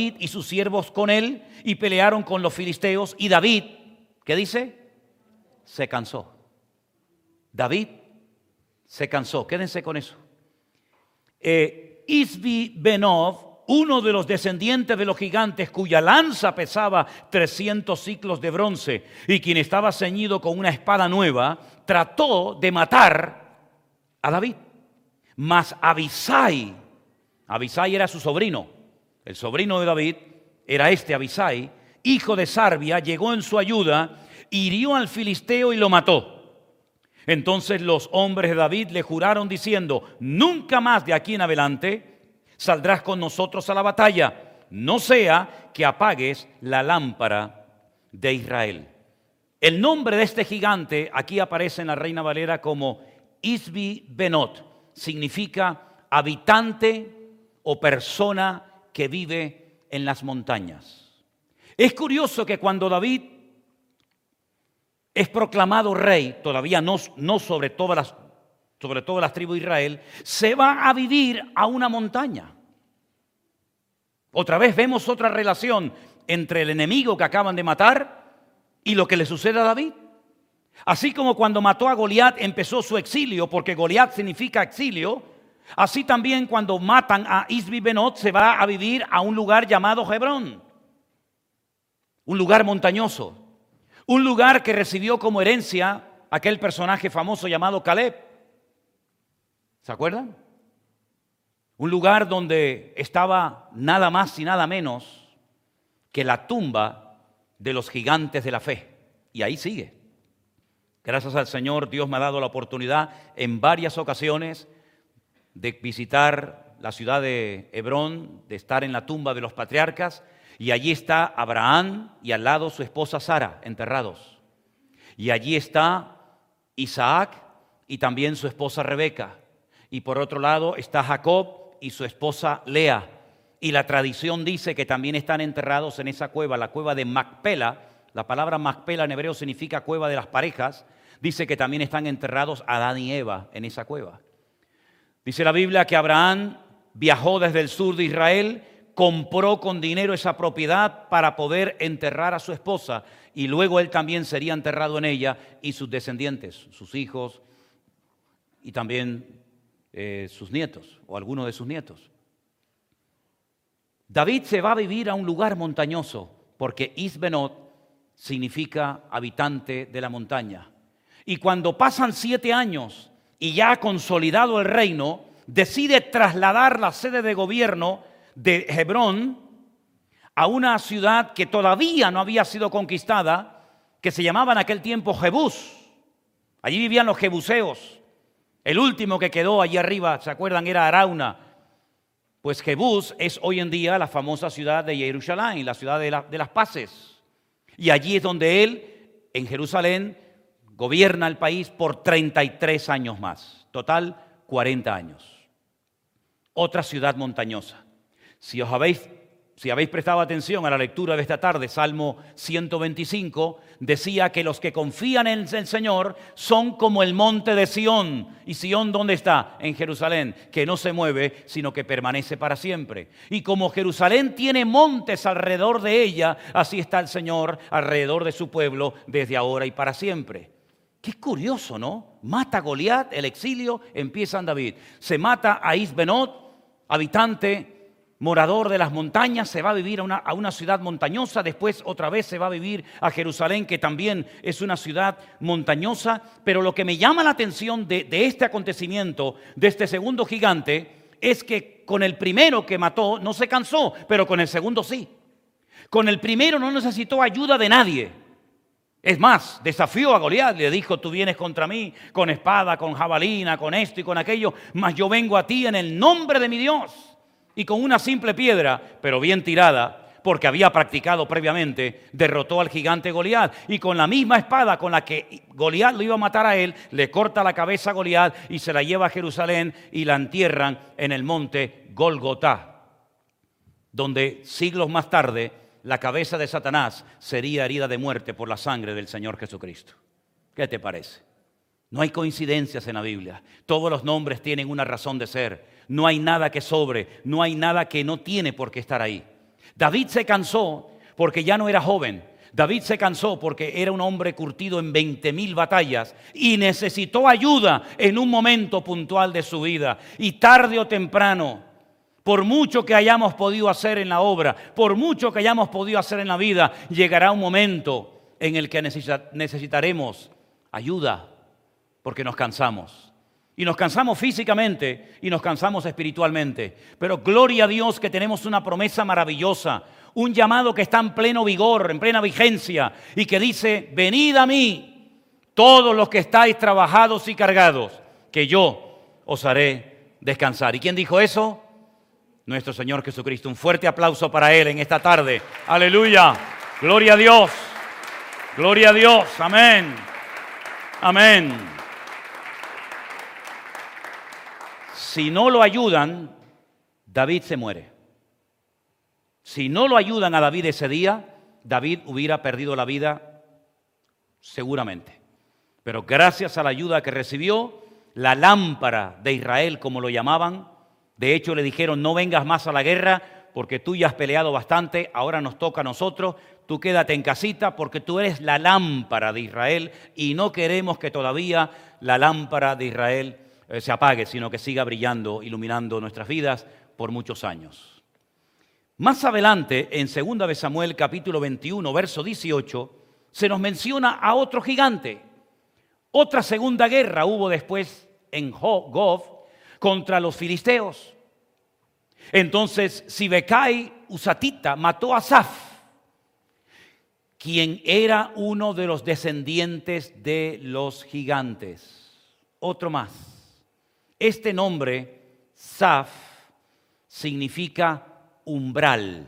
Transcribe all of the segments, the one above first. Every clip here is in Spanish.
y sus siervos con él y pelearon con los filisteos y David, ¿qué dice? Se cansó. David se cansó. Quédense con eso. Eh, Isbi Benov, uno de los descendientes de los gigantes cuya lanza pesaba 300 ciclos de bronce y quien estaba ceñido con una espada nueva, trató de matar a David. Mas Abisai, Abisai era su sobrino, el sobrino de David era este Abisai, hijo de Sarbia, llegó en su ayuda, hirió al filisteo y lo mató. Entonces los hombres de David le juraron diciendo, nunca más de aquí en adelante saldrás con nosotros a la batalla, no sea que apagues la lámpara de Israel. El nombre de este gigante aquí aparece en la Reina Valera como Isbi Benot, significa habitante o persona que vive en las montañas. Es curioso que cuando David es proclamado rey, todavía no, sobre, todas las, sobre todas las tribus de Israel, se va a vivir a una montaña. Otra vez vemos otra relación entre el enemigo que acaban de matar y lo que le sucede a David. Así como cuando mató a Goliat empezó su exilio, porque Goliat significa exilio, así también cuando matan a Isbi Benot se va a vivir a un lugar llamado Hebrón, un lugar montañoso. Un lugar que recibió como herencia aquel personaje famoso llamado Caleb. ¿Se acuerdan? Un lugar donde estaba nada más y nada menos que la tumba de los gigantes de la fe. Y ahí sigue. Gracias al Señor, Dios me ha dado la oportunidad en varias ocasiones de visitar la ciudad de Hebrón, de estar en la tumba de los patriarcas y allí está Abraham y al lado su esposa Sara, enterrados. Y allí está Isaac y también su esposa Rebeca. Y por otro lado está Jacob y su esposa Lea. Y la tradición dice que también están enterrados en esa cueva, la cueva de Macpela. La palabra Macpela en hebreo significa cueva de las parejas. Dice que también están enterrados Adán y Eva en esa cueva. Dice la Biblia que Abraham viajó desde el sur de Israel compró con dinero esa propiedad para poder enterrar a su esposa y luego él también sería enterrado en ella y sus descendientes, sus hijos y también eh, sus nietos o algunos de sus nietos. David se va a vivir a un lugar montañoso porque Isbenot significa habitante de la montaña. Y cuando pasan siete años y ya consolidado el reino, decide trasladar la sede de gobierno de Hebrón a una ciudad que todavía no había sido conquistada, que se llamaba en aquel tiempo Jebús. Allí vivían los jebuseos. El último que quedó allí arriba, ¿se acuerdan? Era Arauna. Pues Jebús es hoy en día la famosa ciudad de Jerusalén, la ciudad de, de las paces. Y allí es donde él, en Jerusalén, gobierna el país por 33 años más. Total, 40 años. Otra ciudad montañosa. Si os habéis, si habéis prestado atención a la lectura de esta tarde, Salmo 125, decía que los que confían en el Señor son como el monte de Sión. ¿Y Sión dónde está? En Jerusalén, que no se mueve, sino que permanece para siempre. Y como Jerusalén tiene montes alrededor de ella, así está el Señor alrededor de su pueblo desde ahora y para siempre. Qué curioso, ¿no? Mata a Goliat, el exilio, empieza en David. Se mata a Isbenot, habitante morador de las montañas, se va a vivir a una, ciudad montañosa, después otra vez se va a vivir a Jerusalén, que también es una ciudad montañosa, pero lo que me llama la atención de, de este acontecimiento, de este segundo gigante, es que con el primero que mató no se cansó, pero con el segundo sí. Con el primero no necesitó ayuda de nadie. Es más, desafió a Goliat, le dijo, tú vienes contra mí con espada, con jabalina, con esto y con aquello, mas yo vengo a ti en el nombre de mi Dios y con una simple piedra, pero bien tirada, porque había practicado previamente, derrotó al gigante Goliat. Y con la misma espada con la que Goliat lo iba a matar a él, le corta la cabeza a Goliat y se la lleva a Jerusalén y la entierran en el monte Golgotá, donde siglos más tarde la cabeza de Satanás sería herida de muerte por la sangre del Señor Jesucristo. ¿Qué te parece? No hay coincidencias en la Biblia. Todos los nombres tienen una razón de ser no hay nada que sobre, no hay nada que no tiene por qué estar ahí. David se cansó porque ya no era joven. David se cansó porque era un hombre curtido en 20 mil batallas y necesitó ayuda en un momento puntual de su vida. Y tarde o temprano, por mucho que hayamos podido hacer en la obra, por mucho que hayamos podido hacer en la vida, llegará un momento en el que necesitaremos ayuda porque nos cansamos. Y nos cansamos físicamente y nos cansamos espiritualmente. Pero gloria a Dios que tenemos una promesa maravillosa, un llamado que está en pleno vigor, en plena vigencia, y que dice, venid a mí, todos los que estáis trabajados y cargados, que yo os haré descansar. ¿Y quién dijo eso? Nuestro Señor Jesucristo. Un fuerte aplauso para Él en esta tarde. Aleluya. Gloria a Dios. Gloria a Dios. Amén. Amén. Si no lo ayudan, David se muere. Si no lo ayudan a David ese día, David hubiera perdido la vida seguramente. Pero gracias a la ayuda que recibió, la lámpara de Israel, como lo llamaban, de hecho le dijeron, no vengas más a la guerra porque tú ya has peleado bastante, ahora nos toca a nosotros, tú quédate en casita porque tú eres la lámpara de Israel y no queremos que todavía la lámpara de Israel eh, se apague, sino que siga brillando, iluminando nuestras vidas por muchos años. Más adelante, en 2 Samuel capítulo 21, verso 18, se nos menciona a otro gigante. Otra segunda guerra hubo después en Gov contra los filisteos. Entonces, Sibekai Usatita mató a Saf, quien era uno de los descendientes de los gigantes. Otro más. Este nombre, Saf, significa umbral.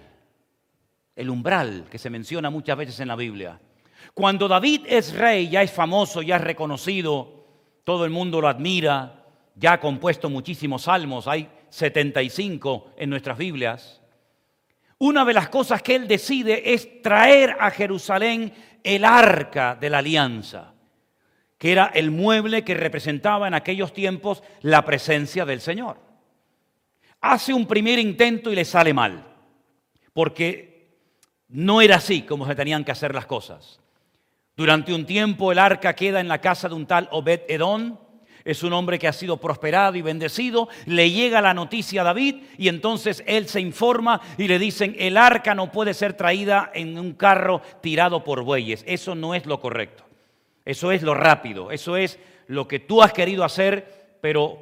El umbral que se menciona muchas veces en la Biblia. Cuando David es rey, ya es famoso, ya es reconocido, todo el mundo lo admira, ya ha compuesto muchísimos salmos, hay 75 en nuestras Biblias. Una de las cosas que él decide es traer a Jerusalén el arca de la alianza, que era el mueble que representaba en aquellos tiempos la presencia del Señor hace un primer intento y le sale mal, porque no era así como se tenían que hacer las cosas. Durante un tiempo el arca queda en la casa de un tal Obed Edón, es un hombre que ha sido prosperado y bendecido, le llega la noticia a David y entonces él se informa y le dicen, el arca no puede ser traída en un carro tirado por bueyes, eso no es lo correcto, eso es lo rápido, eso es lo que tú has querido hacer, pero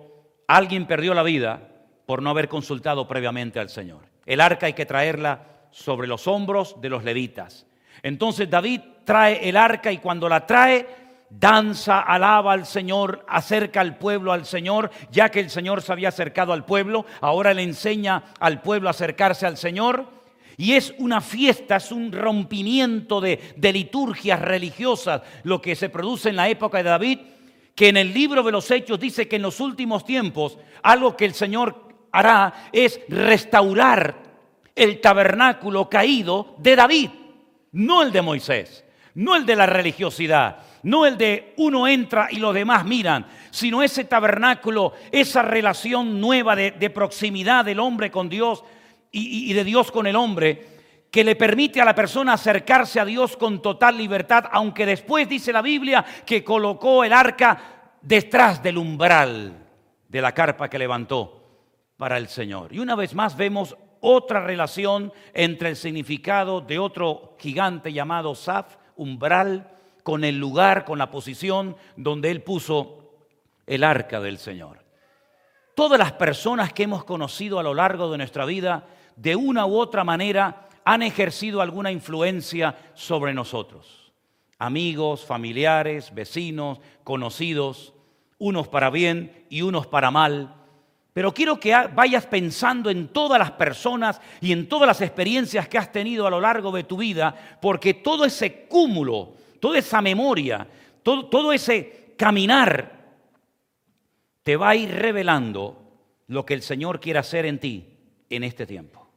alguien perdió la vida por no haber consultado previamente al Señor. El arca hay que traerla sobre los hombros de los levitas. Entonces David trae el arca y cuando la trae, danza, alaba al Señor, acerca al pueblo al Señor, ya que el Señor se había acercado al pueblo, ahora le enseña al pueblo a acercarse al Señor. Y es una fiesta, es un rompimiento de, de liturgias religiosas lo que se produce en la época de David, que en el libro de los Hechos dice que en los últimos tiempos, algo que el Señor hará es restaurar el tabernáculo caído de David, no el de Moisés, no el de la religiosidad, no el de uno entra y los demás miran, sino ese tabernáculo, esa relación nueva de, proximidad del hombre con Dios y, y de Dios con el hombre, que le permite a la persona acercarse a Dios con total libertad, aunque después dice la Biblia que colocó el arca detrás del umbral de la carpa que levantó para el Señor. Y una vez más vemos otra relación entre el significado de otro gigante llamado Saf, umbral, con el lugar, con la posición donde él puso el arca del Señor. Todas las personas que hemos conocido a lo largo de nuestra vida, de una u otra manera, han ejercido alguna influencia sobre nosotros. Amigos, familiares, vecinos, conocidos, unos para bien y unos para mal pero quiero que vayas pensando en todas las personas y en todas las experiencias que has tenido a lo largo de tu vida, porque todo ese cúmulo, toda esa memoria, todo, todo ese caminar, te va a ir revelando lo que el Señor quiere hacer en ti en este tiempo.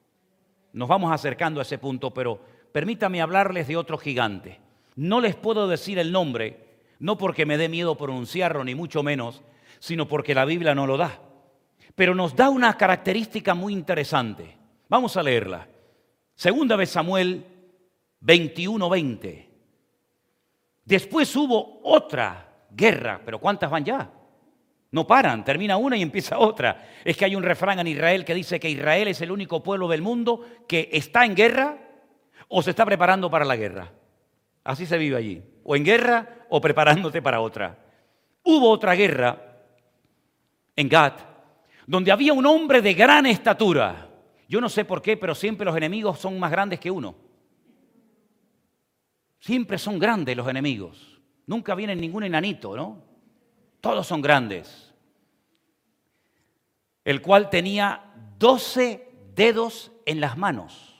Nos vamos acercando a ese punto, pero permítame hablarles de otro gigante. No les puedo decir el nombre, no porque me dé miedo pronunciarlo, ni mucho menos, sino porque la Biblia no lo da pero nos da una característica muy interesante. Vamos a leerla. Segunda vez Samuel 21:20. Después hubo otra guerra, pero ¿cuántas van ya? No paran, termina una y empieza otra. Es que hay un refrán en Israel que dice que Israel es el único pueblo del mundo que está en guerra o se está preparando para la guerra. Así se vive allí, o en guerra o preparándote para otra. Hubo otra guerra en Gat, donde había un hombre de gran estatura. Yo no sé por qué, pero siempre los enemigos son más grandes que uno. Siempre son grandes los enemigos. Nunca viene ningún enanito, ¿no? Todos son grandes. El cual tenía doce dedos en las manos.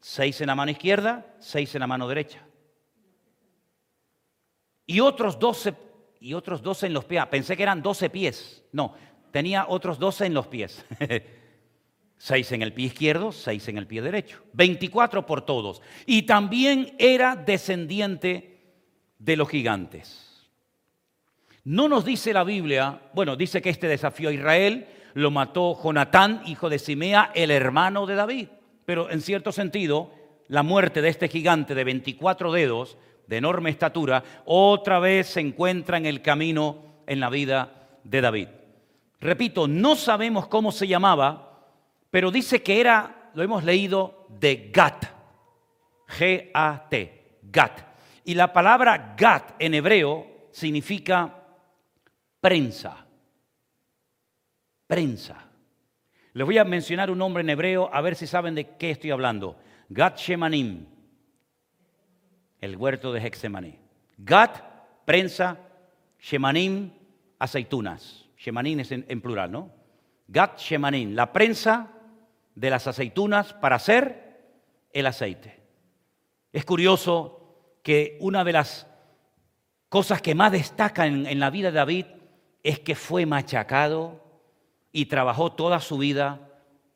Seis en la mano izquierda, seis en la mano derecha. Y otros doce, y otros doce en los pies. Pensé que eran doce pies. No, tenía otros doce en los pies. Seis en el pie izquierdo, seis en el pie derecho. Veinticuatro por todos. Y también era descendiente de los gigantes. No nos dice la Biblia, bueno, dice que este desafío a Israel lo mató Jonatán, hijo de Simea, el hermano de David. Pero en cierto sentido, la muerte de este gigante de 24 dedos, de enorme estatura, otra vez se encuentra en el camino en la vida de David. Repito, no sabemos cómo se llamaba, pero dice que era, lo hemos leído, de Gat. G-A-T, Gat. Y la palabra Gat en hebreo significa prensa. Prensa. Les voy a mencionar un nombre en hebreo a ver si saben de qué estoy hablando. Gat Shemanim, el huerto de Hexemaní. Gat, prensa, Shemanim, aceitunas. Shemanim es en, en plural, ¿no? Gat Shemanim, la prensa de las aceitunas para hacer el aceite. Es curioso que una de las cosas que más destacan en, la vida de David es que fue machacado y trabajó toda su vida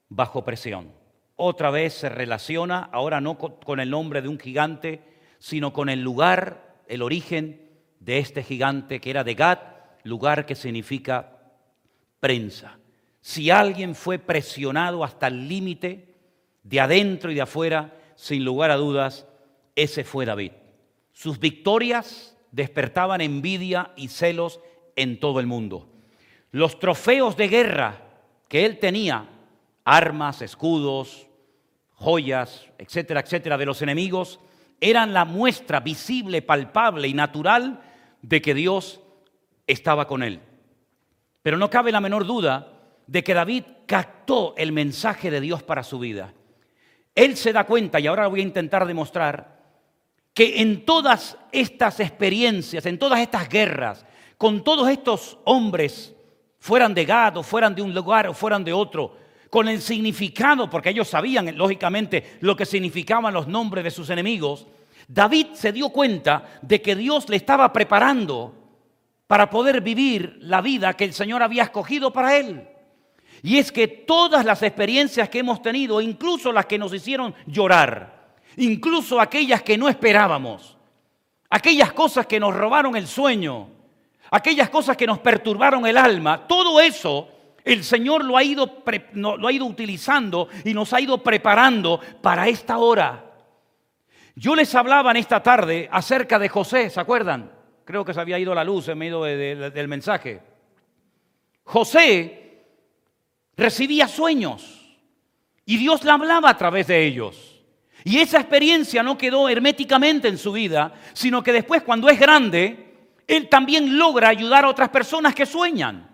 bajo presión. Otra vez se relaciona, ahora no con el nombre de un gigante, sino con el lugar, el origen de este gigante que era de Gad, lugar que significa prensa. Si alguien fue presionado hasta el límite, de adentro y de afuera, sin lugar a dudas, ese fue David. Sus victorias despertaban envidia y celos en todo el mundo. Los trofeos de guerra que él tenía, armas, escudos, joyas, etcétera, etcétera, de los enemigos, eran la muestra visible, palpable y natural de que Dios estaba con él. Pero no cabe la menor duda de que David captó el mensaje de Dios para su vida. Él se da cuenta, y ahora voy a intentar demostrar, que en todas estas experiencias, en todas estas guerras, con todos estos hombres, fueran de Gad o fueran de un lugar o fueran de otro, con el significado, porque ellos sabían lógicamente lo que significaban los nombres de sus enemigos, David se dio cuenta de que Dios le estaba preparando para poder vivir la vida que el Señor había escogido para él. Y es que todas las experiencias que hemos tenido, incluso las que nos hicieron llorar, incluso aquellas que no esperábamos, aquellas cosas que nos robaron el sueño, aquellas cosas que nos perturbaron el alma, todo eso el Señor lo ha ido, lo ha ido utilizando y nos ha ido preparando para esta hora. Yo les hablaba en esta tarde acerca de José, ¿se acuerdan? Creo que se había ido la luz en medio del mensaje. José recibía sueños. Y Dios le hablaba a través de ellos. Y esa experiencia no quedó herméticamente en su vida, sino que después cuando es grande, él también logra ayudar a otras personas que sueñan.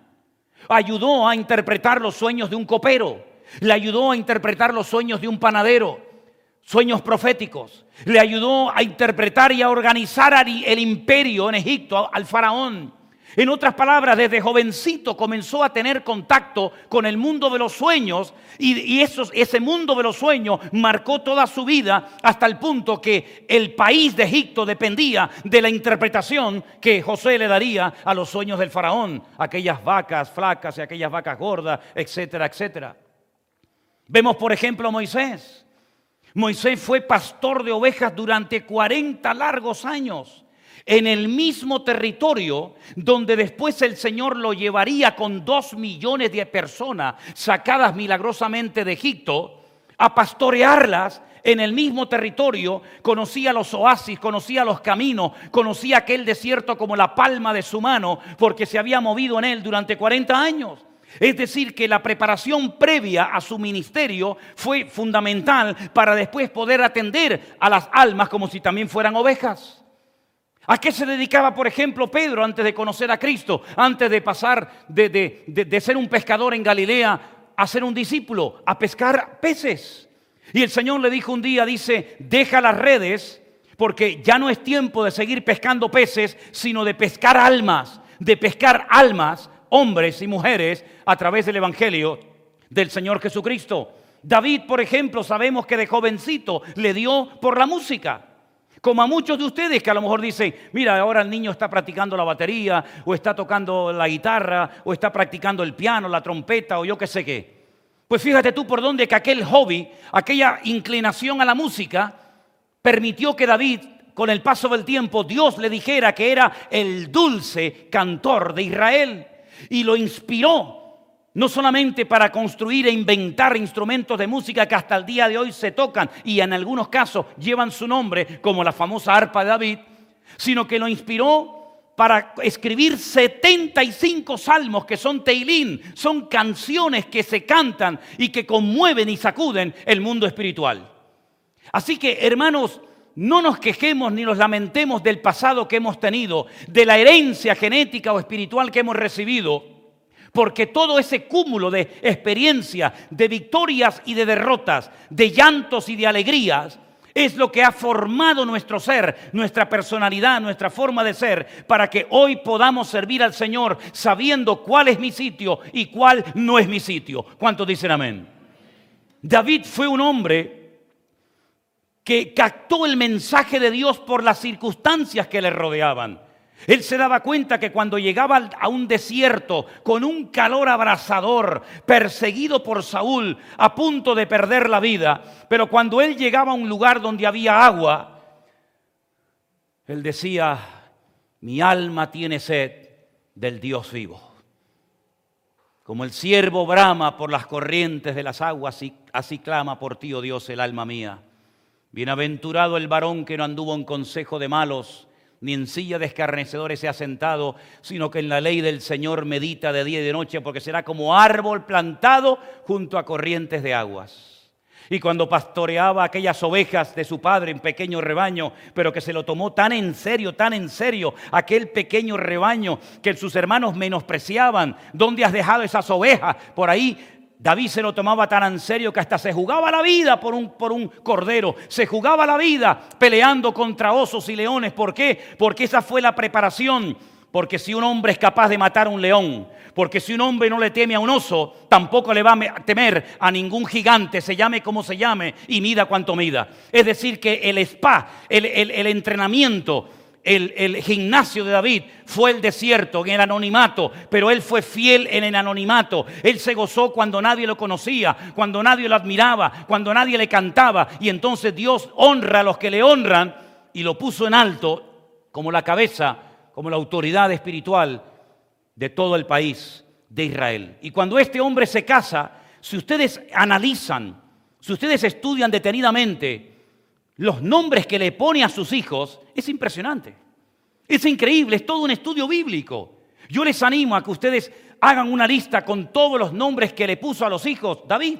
Ayudó a interpretar los sueños de un copero, le ayudó a interpretar los sueños de un panadero, sueños proféticos, le ayudó a interpretar y a organizar el imperio en Egipto, al faraón en otras palabras, desde jovencito comenzó a tener contacto con el mundo de los sueños y, ese mundo de los sueños marcó toda su vida hasta el punto que el país de Egipto dependía de la interpretación que José le daría a los sueños del faraón, aquellas vacas flacas y aquellas vacas gordas, etcétera, etcétera. Vemos, por ejemplo, a Moisés. Moisés fue pastor de ovejas durante 40 largos años en el mismo territorio donde después el Señor lo llevaría con dos millones de personas sacadas milagrosamente de Egipto a pastorearlas en el mismo territorio, conocía los oasis, conocía los caminos, conocía aquel desierto como la palma de su mano, porque se había movido en él durante 40 años. Es decir, que la preparación previa a su ministerio fue fundamental para después poder atender a las almas como si también fueran ovejas. ¿A qué se dedicaba, por ejemplo, Pedro antes de conocer a Cristo, antes de pasar de, ser un pescador en Galilea a ser un discípulo, a pescar peces? Y el Señor le dijo un día, dice, deja las redes, porque ya no es tiempo de seguir pescando peces, sino de pescar almas, de pescar almas, hombres y mujeres, a través del Evangelio del Señor Jesucristo. David, por ejemplo, sabemos que de jovencito le dio por la música. Como a muchos de ustedes que a lo mejor dicen, mira, ahora el niño está practicando la batería, o está tocando la guitarra, o está practicando el piano, la trompeta, o yo qué sé qué. Pues fíjate tú por dónde que aquel hobby, aquella inclinación a la música, permitió que David, con el paso del tiempo, Dios le dijera que era el dulce cantor de Israel. Y lo inspiró no solamente para construir e inventar instrumentos de música que hasta el día de hoy se tocan y en algunos casos llevan su nombre, como la famosa arpa de David, sino que lo inspiró para escribir 75 salmos que son teilín, son canciones que se cantan y que conmueven y sacuden el mundo espiritual. Así que, hermanos, no nos quejemos ni nos lamentemos del pasado que hemos tenido, de la herencia genética o espiritual que hemos recibido, porque todo ese cúmulo de experiencias, de victorias y de derrotas, de llantos y de alegrías, es lo que ha formado nuestro ser, nuestra personalidad, nuestra forma de ser, para que hoy podamos servir al Señor sabiendo cuál es mi sitio y cuál no es mi sitio. ¿Cuántos dicen amén? David fue un hombre que captó el mensaje de Dios por las circunstancias que le rodeaban. Él se daba cuenta que cuando llegaba a un desierto con un calor abrasador, perseguido por Saúl, a punto de perder la vida, pero cuando él llegaba a un lugar donde había agua, él decía, mi alma tiene sed del Dios vivo. Como el siervo brama por las corrientes de las aguas, así clama por ti, oh Dios, el alma mía. Bienaventurado el varón que no anduvo en consejo de malos, ni en silla de escarnecedores se ha sentado, sino que en la ley del Señor medita de día y de noche, porque será como árbol plantado junto a corrientes de aguas. Y cuando pastoreaba aquellas ovejas de su padre en pequeño rebaño, pero que se lo tomó tan en serio, tan en serio, aquel pequeño rebaño que sus hermanos menospreciaban, ¿dónde has dejado esas ovejas? Por ahí David se lo tomaba tan en serio que hasta se jugaba la vida por un, por un cordero, se jugaba la vida peleando contra osos y leones. ¿Por qué? Porque esa fue la preparación. Porque si un hombre es capaz de matar a un león, porque si un hombre no le teme a un oso, tampoco le va a temer a ningún gigante, se llame como se llame y mida cuanto mida. Es decir, que el spa, el, el entrenamiento, el, gimnasio de David fue el desierto, en el anonimato, pero él fue fiel en el anonimato. Él se gozó cuando nadie lo conocía, cuando nadie lo admiraba, cuando nadie le cantaba. Y entonces Dios honra a los que le honran y lo puso en alto como la cabeza, como la autoridad espiritual de todo el país de Israel. Y cuando este hombre se casa, si ustedes analizan, si ustedes estudian detenidamente, los nombres que le pone a sus hijos, es impresionante. Es increíble, es todo un estudio bíblico. Yo les animo a que ustedes hagan una lista con todos los nombres que le puso a los hijos David.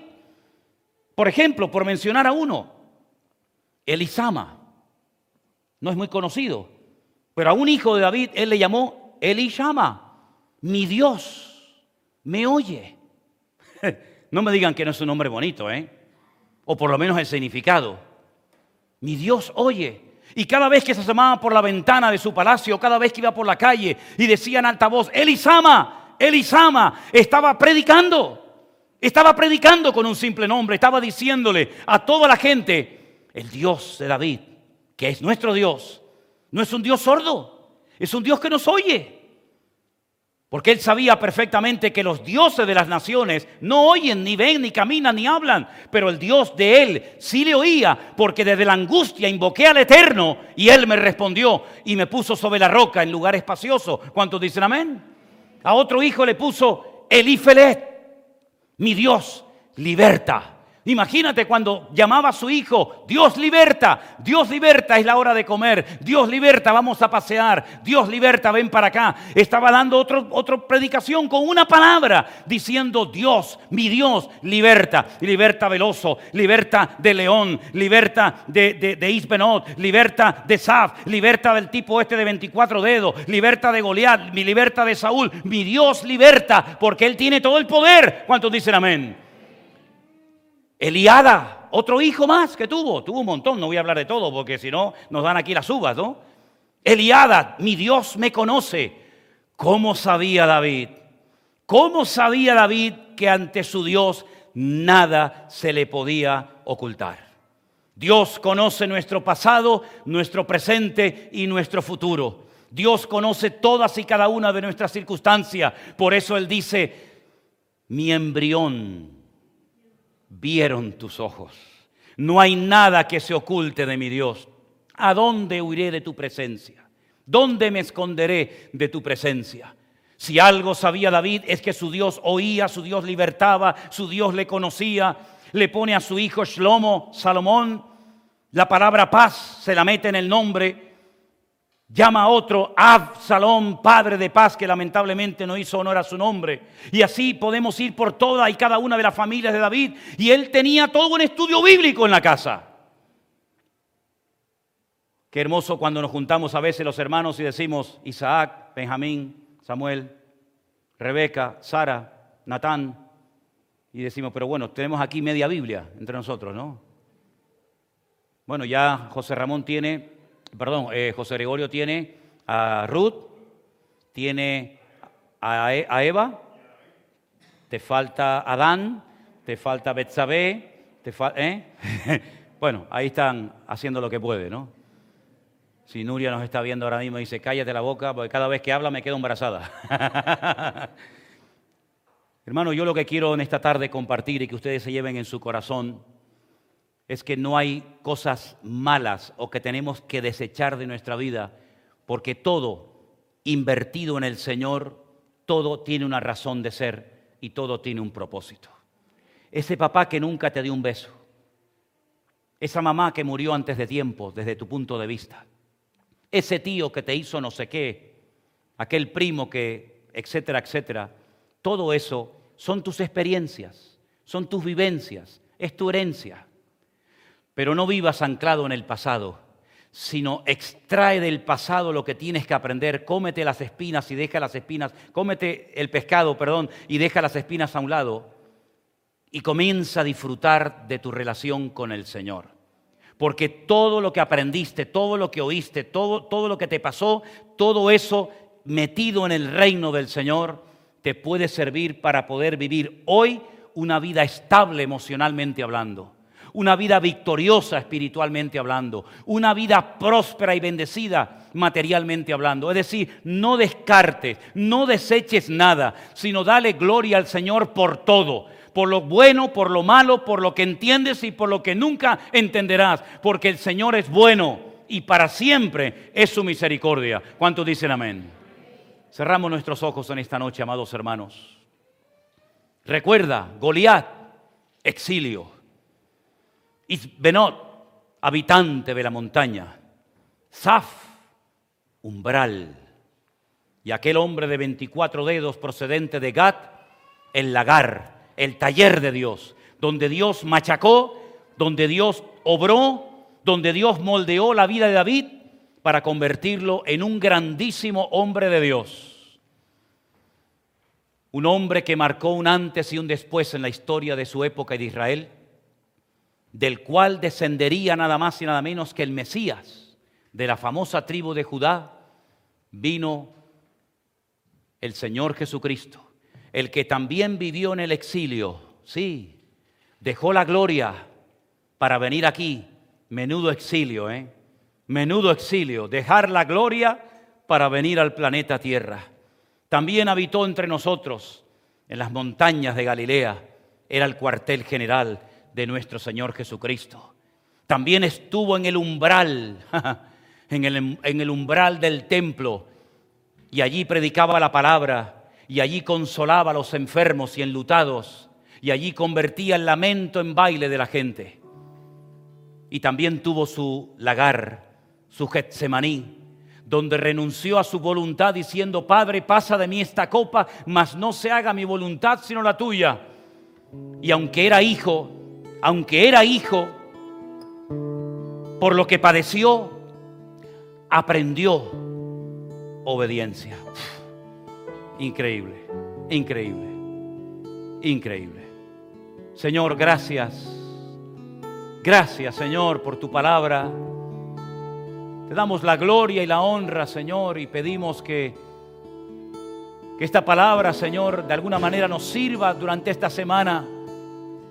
Por ejemplo, por mencionar a uno, Elisama. No es muy conocido, pero a un hijo de David él le llamó Elishama. Mi Dios me oye. No me digan que no es un nombre bonito, ¿eh? O por lo menos el significado. Mi Dios oye. Y cada vez que se asomaba por la ventana de su palacio, cada vez que iba por la calle y decía en alta voz, Elisama, Elisama, estaba predicando. Estaba predicando con un simple nombre, estaba diciéndole a toda la gente, el Dios de David, que es nuestro Dios, no es un Dios sordo, es un Dios que nos oye. Porque él sabía perfectamente que los dioses de las naciones no oyen, ni ven, ni caminan, ni hablan. Pero el Dios de él sí le oía, porque desde la angustia invoqué al Eterno y él me respondió y me puso sobre la roca en lugar espacioso. ¿Cuántos dicen amén? A otro hijo le puso Elifelet, mi Dios, liberta. Imagínate cuando llamaba a su hijo, Dios liberta, Dios liberta, es la hora de comer, Dios liberta, vamos a pasear, Dios liberta, ven para acá. Estaba dando otro, otra predicación con una palabra, diciendo, Dios, mi Dios, liberta, liberta Veloso, liberta de León, liberta de, de, de Isbenot, liberta de Saf, liberta del tipo este de 24 dedos, liberta de Goliat, mi liberta de Saúl, mi Dios liberta, porque Él tiene todo el poder. ¿Cuántos dicen amén? Eliada, otro hijo más que tuvo, tuvo un montón, no voy a hablar de todo porque si no nos dan aquí las uvas, ¿no? Eliada, mi Dios me conoce. ¿Cómo sabía David? ¿Cómo sabía David que ante su Dios nada se le podía ocultar? Dios conoce nuestro pasado, nuestro presente y nuestro futuro. Dios conoce todas y cada una de nuestras circunstancias. Por eso Él dice, mi embrión vieron tus ojos. No hay nada que se oculte de mi Dios. ¿A dónde huiré de tu presencia? ¿Dónde me esconderé de tu presencia? Si algo sabía David es que su Dios oía, su Dios libertaba, su Dios le conocía. Le pone a su hijo Shlomo, Salomón, la palabra paz se la mete en el nombre Llama a otro Absalón, padre de paz, que lamentablemente no hizo honor a su nombre. Y así podemos ir por toda y cada una de las familias de David. Y él tenía todo un estudio bíblico en la casa. Qué hermoso cuando nos juntamos a veces los hermanos y decimos Isaac, Benjamín, Samuel, Rebeca, Sara, Natán. Y decimos, pero bueno, tenemos aquí media Biblia entre nosotros, ¿no? Bueno, ya José Ramón tiene perdón, eh, José Gregorio tiene a Ruth, tiene a, e, Eva, te falta Adán, te falta Betsabé, te ¿eh? bueno, ahí están haciendo lo que puede, ¿no? Si Nuria nos está viendo ahora mismo dice, cállate la boca, porque cada vez que habla me quedo embarazada. Hermano, yo lo que quiero en esta tarde compartir y que ustedes se lleven en su corazón es que no hay cosas malas o que tenemos que desechar de nuestra vida, porque todo invertido en el Señor, todo tiene una razón de ser y todo tiene un propósito. Ese papá que nunca te dio un beso, esa mamá que murió antes de tiempo desde tu punto de vista, ese tío que te hizo no sé qué, aquel primo que, etcétera, etcétera, todo eso son tus experiencias, son tus vivencias, es tu herencia. Pero no vivas anclado en el pasado, sino extrae del pasado lo que tienes que aprender. Cómete las espinas y deja las espinas. Cómete el pescado, perdón, y deja las espinas a un lado. Y comienza a disfrutar de tu relación con el Señor. Porque todo lo que aprendiste, todo lo que oíste, todo, todo lo que te pasó, todo eso metido en el reino del Señor, te puede servir para poder vivir hoy una vida estable emocionalmente hablando una vida victoriosa espiritualmente hablando, una vida próspera y bendecida materialmente hablando. Es decir, no descartes, no deseches nada, sino dale gloria al Señor por todo, por lo bueno, por lo malo, por lo que entiendes y por lo que nunca entenderás, porque el Señor es bueno y para siempre es su misericordia. ¿Cuántos dicen amén? Cerramos nuestros ojos en esta noche, amados hermanos. Recuerda, Goliat, exilio. Isbenot, habitante de la montaña. Saf, umbral. Y aquel hombre de 24 dedos procedente de Gat, el lagar, el taller de Dios, donde Dios machacó, donde Dios obró, donde Dios moldeó la vida de David para convertirlo en un grandísimo hombre de Dios. Un hombre que marcó un antes y un después en la historia de su época y de Israel del cual descendería nada más y nada menos que el Mesías de la famosa tribu de Judá, vino el Señor Jesucristo, el que también vivió en el exilio, sí, dejó la gloria para venir aquí, menudo exilio, ¿eh? Menudo exilio, dejar la gloria para venir al planeta Tierra. También habitó entre nosotros en las montañas de Galilea, era el cuartel general de nuestro Señor Jesucristo. También estuvo en el umbral, en el, en el umbral del templo, y allí predicaba la palabra, y allí consolaba a los enfermos y enlutados, y allí convertía el lamento en baile de la gente. Y también tuvo su lagar, su Getsemaní, donde renunció a su voluntad diciendo, Padre, pasa de mí esta copa, mas no se haga mi voluntad sino la tuya. Y aunque era hijo, aunque era hijo, por lo que padeció, aprendió obediencia. Increíble, increíble, increíble. Señor, gracias. Gracias, Señor, por tu palabra. Te damos la gloria y la honra, Señor, y pedimos que, que esta palabra, Señor, de alguna manera nos sirva durante esta semana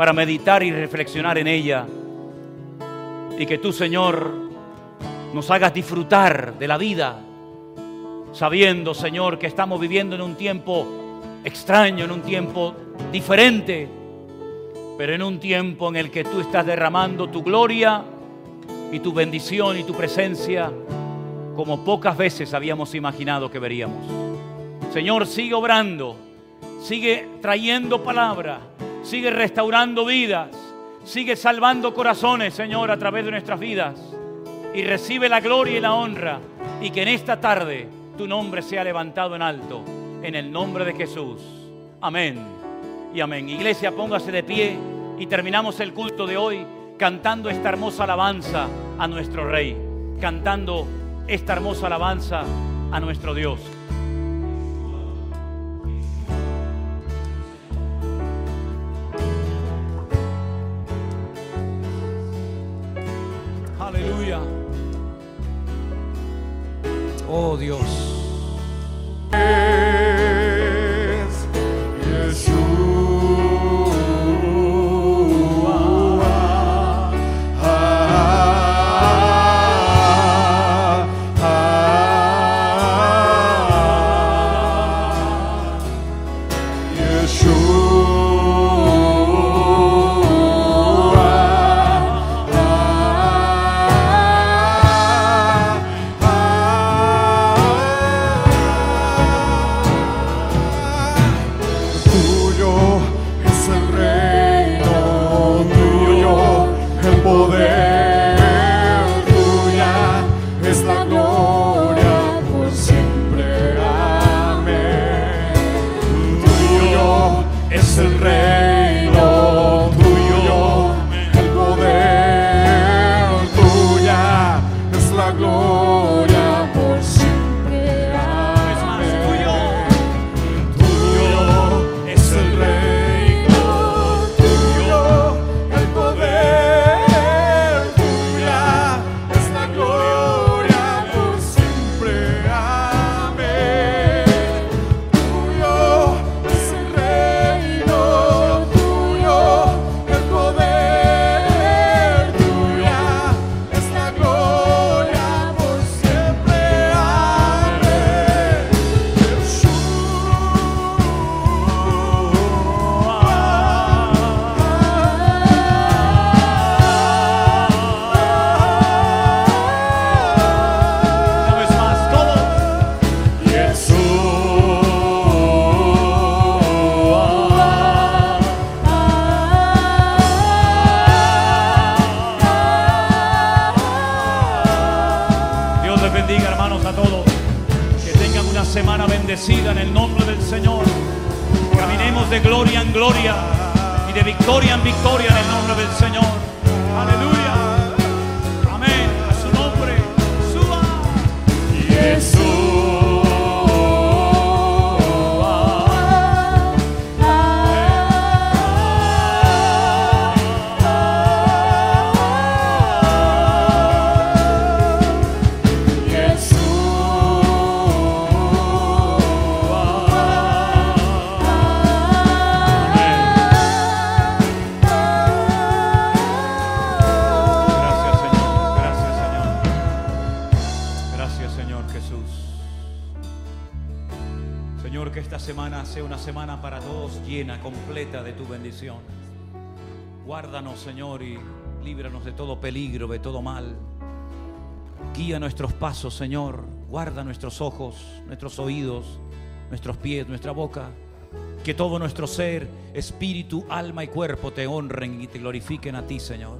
para meditar y reflexionar en ella. Y que tú, Señor, nos hagas disfrutar de la vida, sabiendo, Señor, que estamos viviendo en un tiempo extraño, en un tiempo diferente, pero en un tiempo en el que tú estás derramando tu gloria y tu bendición y tu presencia como pocas veces habíamos imaginado que veríamos. Señor, sigue obrando, sigue trayendo palabra, sigue restaurando vidas, sigue salvando corazones, Señor, a través de nuestras vidas. Y recibe la gloria y la honra y que en esta tarde tu nombre sea levantado en alto, en el nombre de Jesús. Amén y amén. Iglesia, póngase de pie y terminamos el culto de hoy cantando esta hermosa alabanza a nuestro Rey, cantando esta hermosa alabanza a nuestro Dios. Oh Dios. Señor, y líbranos de todo peligro, de todo mal. Guía nuestros pasos, Señor. Guarda nuestros ojos, nuestros oídos, nuestros pies, nuestra boca. Que todo nuestro ser, espíritu, alma y cuerpo te honren y te glorifiquen a ti, Señor.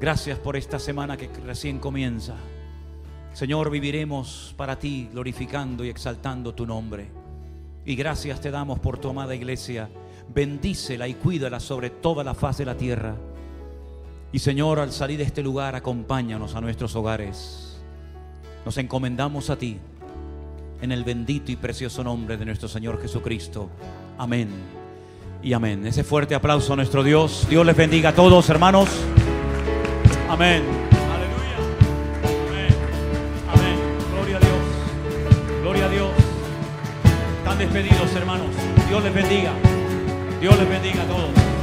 Gracias por esta semana que recién comienza. Señor, viviremos para ti glorificando y exaltando tu nombre. Y gracias te damos por tu amada iglesia. Bendícela y cuídala sobre toda la faz de la tierra. Y Señor, al salir de este lugar, acompáñanos a nuestros hogares. Nos encomendamos a ti en el bendito y precioso nombre de nuestro Señor Jesucristo. Amén y amén. Ese fuerte aplauso a nuestro Dios. Dios les bendiga a todos, hermanos. Amén. Despedidos, hermanos. Dios les bendiga. Dios les bendiga a todos.